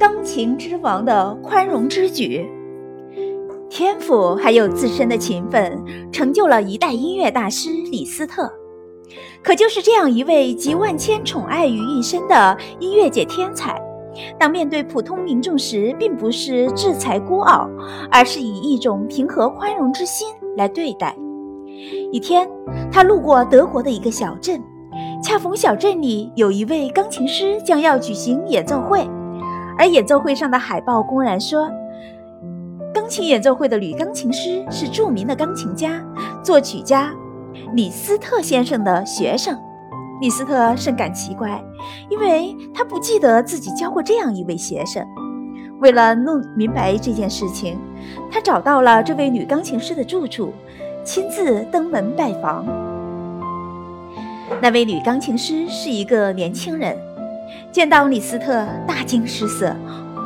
钢琴之王的宽容之举。天赋还有自身的勤奋，成就了一代音乐大师李斯特。可就是这样一位集万千宠爱于一身的音乐界天才，当面对普通民众时，并不是制裁孤傲，而是以一种平和宽容之心来对待。一天，他路过德国的一个小镇，恰逢小镇里有一位钢琴师将要举行演奏会，而演奏会上的海报公然说，钢琴演奏会的女钢琴师是著名的钢琴家、作曲家。李斯特先生的学生，李斯特甚感奇怪，因为他不记得自己教过这样一位学生。为了弄明白这件事情，他找到了这位女钢琴师的住处，亲自登门拜访。那位女钢琴师是一个年轻人，见到李斯特大惊失色，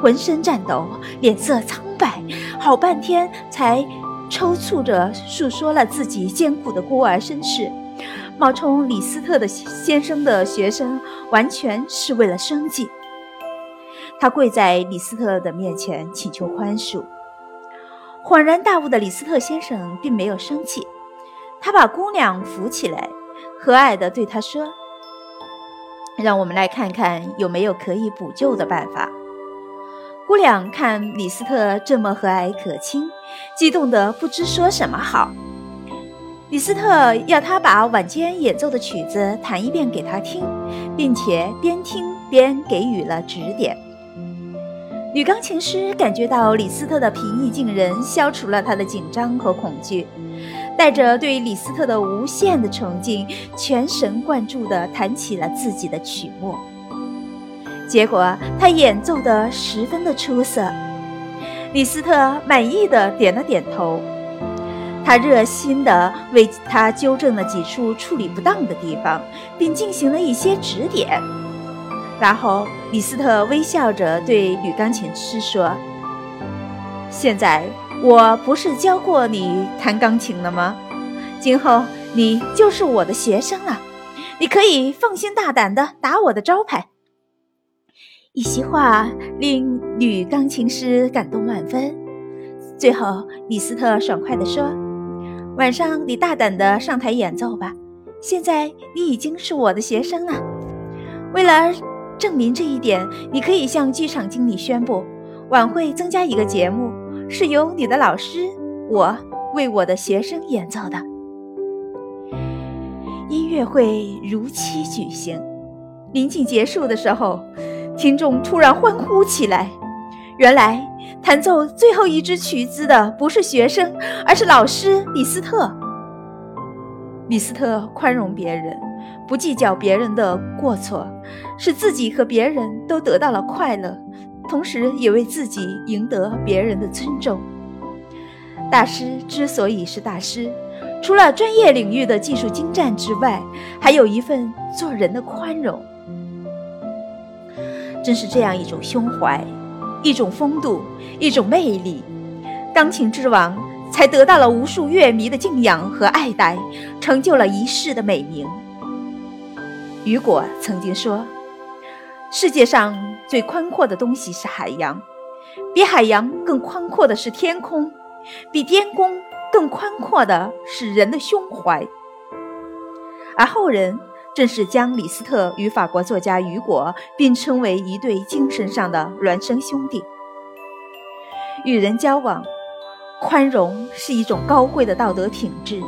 浑身颤抖，脸色苍白，好半天才。抽搐着诉说了自己艰苦的孤儿身世，冒充李斯特的先生的学生，完全是为了生计。他跪在李斯特的面前请求宽恕。恍然大悟的李斯特先生并没有生气，他把姑娘扶起来，和蔼地对她说：“让我们来看看有没有可以补救的办法。”姑娘看李斯特这么和蔼可亲，激动得不知说什么好。李斯特要他把晚间演奏的曲子弹一遍给他听，并且边听边给予了指点。女钢琴师感觉到李斯特的平易近人消除了她的紧张和恐惧，带着对李斯特的无限的崇敬，全神贯注地弹起了自己的曲目。结果他演奏的十分的出色，李斯特满意的点了点头。他热心的为他纠正了几处处理不当的地方，并进行了一些指点。然后李斯特微笑着对女钢琴师说：“现在我不是教过你弹钢琴了吗？今后你就是我的学生了，你可以放心大胆的打我的招牌。”一席话令女钢琴师感动万分。最后，李斯特爽快地说：“晚上你大胆地上台演奏吧。现在你已经是我的学生了。为了证明这一点，你可以向剧场经理宣布，晚会增加一个节目，是由你的老师我为我的学生演奏的。”音乐会如期举行。临近结束的时候。听众突然欢呼起来。原来弹奏最后一支曲子的不是学生，而是老师李斯特。李斯特宽容别人，不计较别人的过错，使自己和别人都得到了快乐，同时也为自己赢得别人的尊重。大师之所以是大师，除了专业领域的技术精湛之外，还有一份做人的宽容。正是这样一种胸怀，一种风度，一种魅力，钢琴之王才得到了无数乐迷的敬仰和爱戴，成就了一世的美名。雨果曾经说：“世界上最宽阔的东西是海洋，比海洋更宽阔的是天空，比天空更宽阔的是人的胸怀。”而后人。正是将李斯特与法国作家雨果并称为一对精神上的孪生兄弟。与人交往，宽容是一种高贵的道德品质，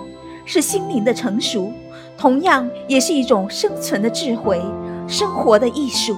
是心灵的成熟，同样也是一种生存的智慧，生活的艺术。